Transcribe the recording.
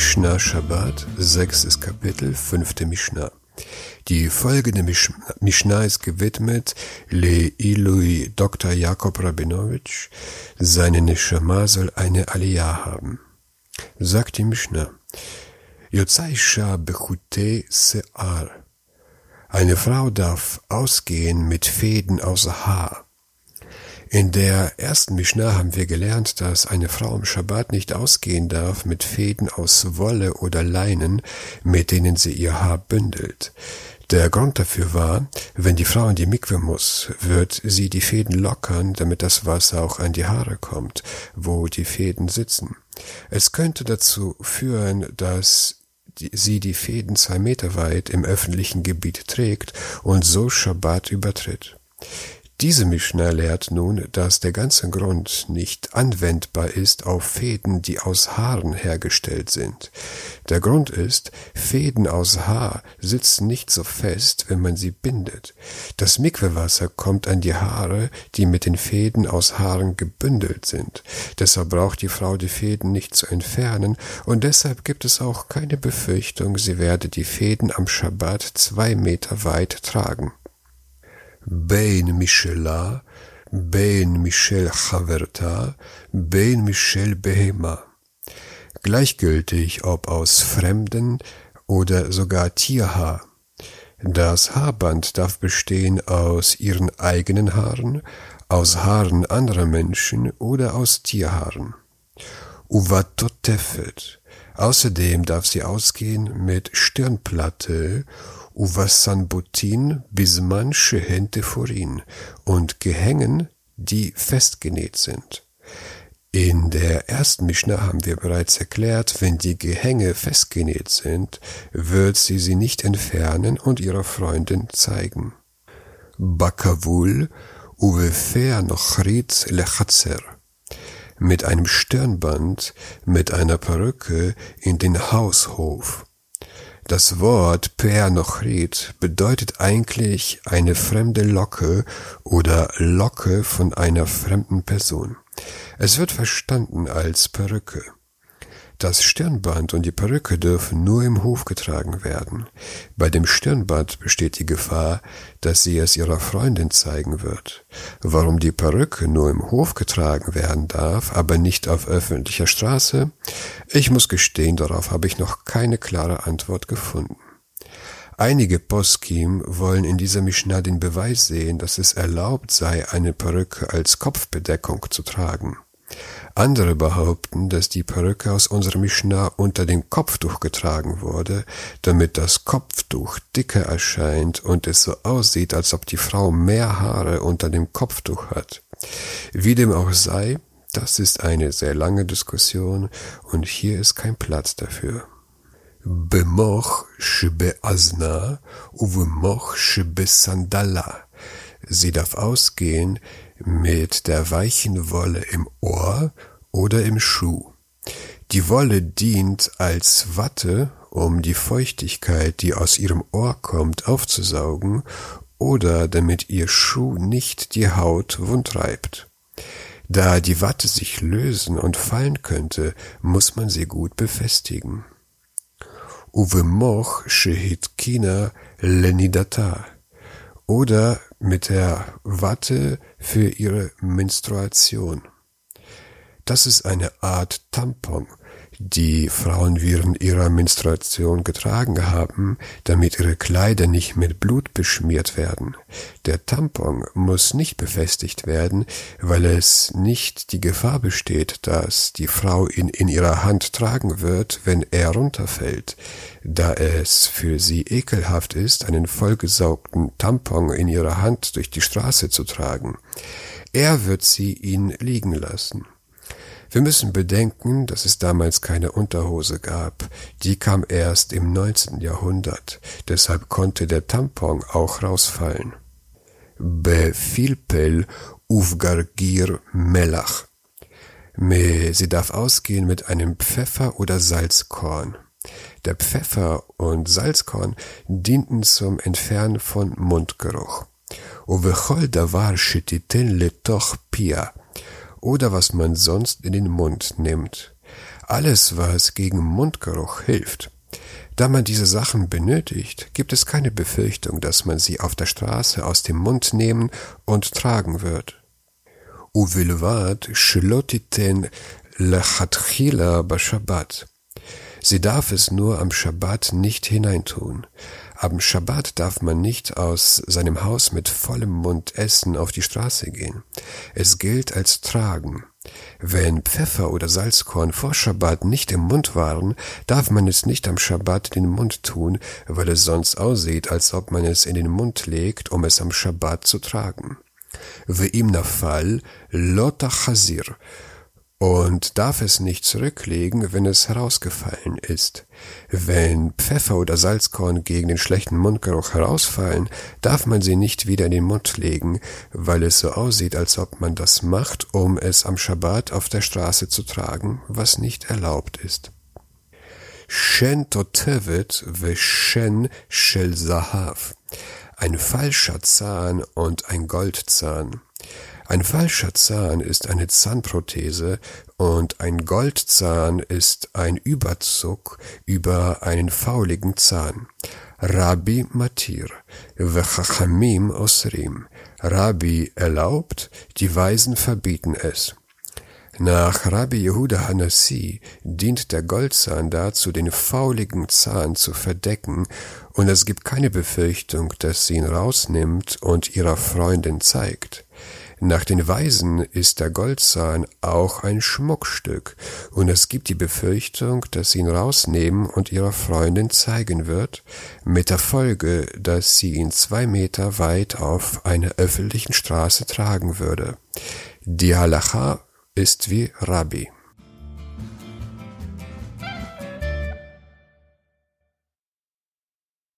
Mishnah Shabbat, sechstes Kapitel, fünfte Mishnah. Die folgende Mish Mishnah ist gewidmet Le Ilui Dr. Jakob Rabinovich, seine Neshama soll eine Aliyah haben. Sagt die Mishnah, Yotzaisha bechute se'ar. Eine Frau darf ausgehen mit Fäden aus Haar. In der ersten Mishnah haben wir gelernt, dass eine Frau im Schabbat nicht ausgehen darf mit Fäden aus Wolle oder Leinen, mit denen sie ihr Haar bündelt. Der Grund dafür war, wenn die Frau in die Mikwe muss, wird sie die Fäden lockern, damit das Wasser auch an die Haare kommt, wo die Fäden sitzen. Es könnte dazu führen, dass sie die Fäden zwei Meter weit im öffentlichen Gebiet trägt und so Schabbat übertritt. Diese Mishnah lehrt nun, dass der ganze Grund nicht anwendbar ist auf Fäden, die aus Haaren hergestellt sind. Der Grund ist, Fäden aus Haar sitzen nicht so fest, wenn man sie bindet. Das Mikwewasser kommt an die Haare, die mit den Fäden aus Haaren gebündelt sind. Deshalb braucht die Frau die Fäden nicht zu entfernen und deshalb gibt es auch keine Befürchtung, sie werde die Fäden am Schabbat zwei Meter weit tragen. בין משלה, בין משל חברתה, בין משל בהמה. Gleichgültig ob aus fremden oder sogar Tierhaar. Das Haarband darf bestehen aus ihren eigenen Haaren, aus Haaren anderer Menschen oder aus Tierhaaren. Uvatotefet. Außerdem darf sie ausgehen mit Stirnplatte Uvassanbutin bisman shehente forin und Gehängen, die festgenäht sind. In der ersten Mishnah haben wir bereits erklärt, wenn die Gehänge festgenäht sind, wird sie sie nicht entfernen und ihrer Freundin zeigen. Bakavul uvefer nochrit lechatzer mit einem Stirnband, mit einer Perücke in den Haushof. Das Wort Per Nochrit bedeutet eigentlich eine fremde Locke oder Locke von einer fremden Person. Es wird verstanden als Perücke. Das Stirnband und die Perücke dürfen nur im Hof getragen werden. Bei dem Stirnband besteht die Gefahr, dass sie es ihrer Freundin zeigen wird. Warum die Perücke nur im Hof getragen werden darf, aber nicht auf öffentlicher Straße? Ich muss gestehen, darauf habe ich noch keine klare Antwort gefunden. Einige Poskim wollen in dieser Mishnah den Beweis sehen, dass es erlaubt sei, eine Perücke als Kopfbedeckung zu tragen. Andere behaupten, dass die Perücke aus unserer Mishnah unter dem Kopftuch getragen wurde, damit das Kopftuch dicker erscheint und es so aussieht, als ob die Frau mehr Haare unter dem Kopftuch hat. Wie dem auch sei, das ist eine sehr lange Diskussion und hier ist kein Platz dafür. Bemoch shebeazna uvemoch shebesandala. Sie darf ausgehen mit der weichen Wolle im Ohr oder im Schuh. Die Wolle dient als Watte, um die Feuchtigkeit, die aus ihrem Ohr kommt, aufzusaugen oder damit ihr Schuh nicht die Haut wundreibt. Da die Watte sich lösen und fallen könnte, muss man sie gut befestigen. Uwe moch shehit lenidata oder mit der Watte für ihre Menstruation. Das ist eine Art Tampon, die Frauen während ihrer Menstruation getragen haben, damit ihre Kleider nicht mit Blut beschmiert werden. Der Tampon muss nicht befestigt werden, weil es nicht die Gefahr besteht, dass die Frau ihn in ihrer Hand tragen wird, wenn er runterfällt, da es für sie ekelhaft ist, einen vollgesaugten Tampon in ihrer Hand durch die Straße zu tragen. Er wird sie ihn liegen lassen. Wir müssen bedenken, dass es damals keine Unterhose gab. Die kam erst im 19. Jahrhundert. Deshalb konnte der Tampon auch rausfallen. Befilpel uvgargir melach. Sie darf ausgehen mit einem Pfeffer oder Salzkorn. Der Pfeffer und Salzkorn dienten zum Entfernen von Mundgeruch. Uvechol davar shititen letoch pia oder was man sonst in den Mund nimmt. alles, was gegen Mundgeruch hilft. Da man diese Sachen benötigt, gibt es keine Befürchtung, dass man sie auf der Straße aus dem Mund nehmen und tragen wird. Sie darf es nur am Schabbat nicht hineintun. Am Schabbat darf man nicht aus seinem Haus mit vollem Mund essen auf die Straße gehen. Es gilt als Tragen. Wenn Pfeffer oder Salzkorn vor Schabbat nicht im Mund waren, darf man es nicht am Schabbat in den Mund tun, weil es sonst aussieht, als ob man es in den Mund legt, um es am Schabbat zu tragen. Ve'im nafal lota chazir und darf es nicht zurücklegen, wenn es herausgefallen ist. Wenn Pfeffer oder Salzkorn gegen den schlechten Mundgeruch herausfallen, darf man sie nicht wieder in den Mund legen, weil es so aussieht, als ob man das macht, um es am Schabbat auf der Straße zu tragen, was nicht erlaubt ist. Shen totevet ve shen shel zahav. Ein falscher Zahn und ein Goldzahn. Ein falscher Zahn ist eine Zahnprothese und ein Goldzahn ist ein Überzug über einen fauligen Zahn. Rabbi Matir, Vechachamim Osrim. Rabbi erlaubt, die Weisen verbieten es. Nach Rabbi Yehuda Hanassi dient der Goldzahn dazu, den fauligen Zahn zu verdecken, und es gibt keine Befürchtung, dass sie ihn rausnimmt und ihrer Freundin zeigt. Nach den Weisen ist der Goldzahn auch ein Schmuckstück, und es gibt die Befürchtung, dass sie ihn rausnehmen und ihrer Freundin zeigen wird, mit der Folge, dass sie ihn zwei Meter weit auf einer öffentlichen Straße tragen würde. Die Halacha ist wie Rabbi.